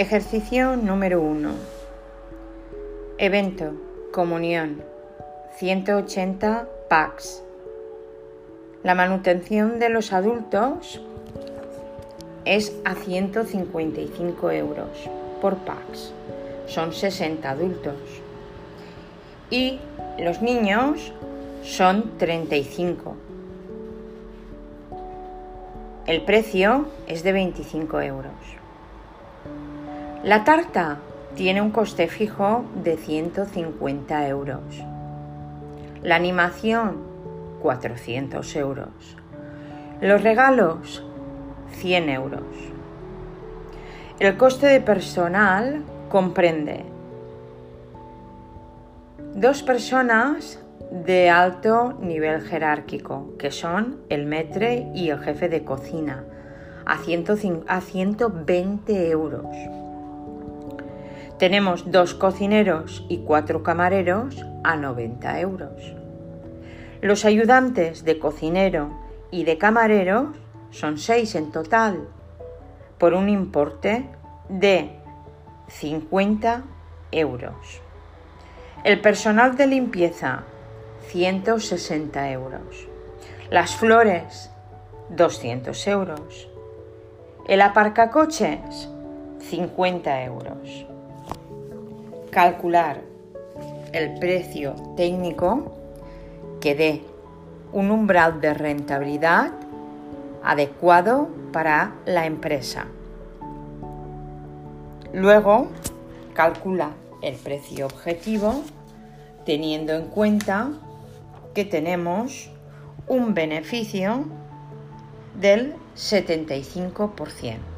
Ejercicio número 1. Evento, comunión, 180 packs. La manutención de los adultos es a 155 euros por packs. Son 60 adultos. Y los niños son 35. El precio es de 25 euros. La tarta tiene un coste fijo de 150 euros. La animación, 400 euros. Los regalos, 100 euros. El coste de personal comprende dos personas de alto nivel jerárquico, que son el metre y el jefe de cocina, a, 120 euros tenemos dos cocineros y cuatro camareros a 90 euros. Los ayudantes de cocinero y de camarero son seis en total, por un importe de 50 euros. El personal de limpieza, 160 euros. Las flores, 200 euros. El aparcacoches, 50 euros calcular el precio técnico que dé un umbral de rentabilidad adecuado para la empresa. Luego, calcula el precio objetivo teniendo en cuenta que tenemos un beneficio del 75%.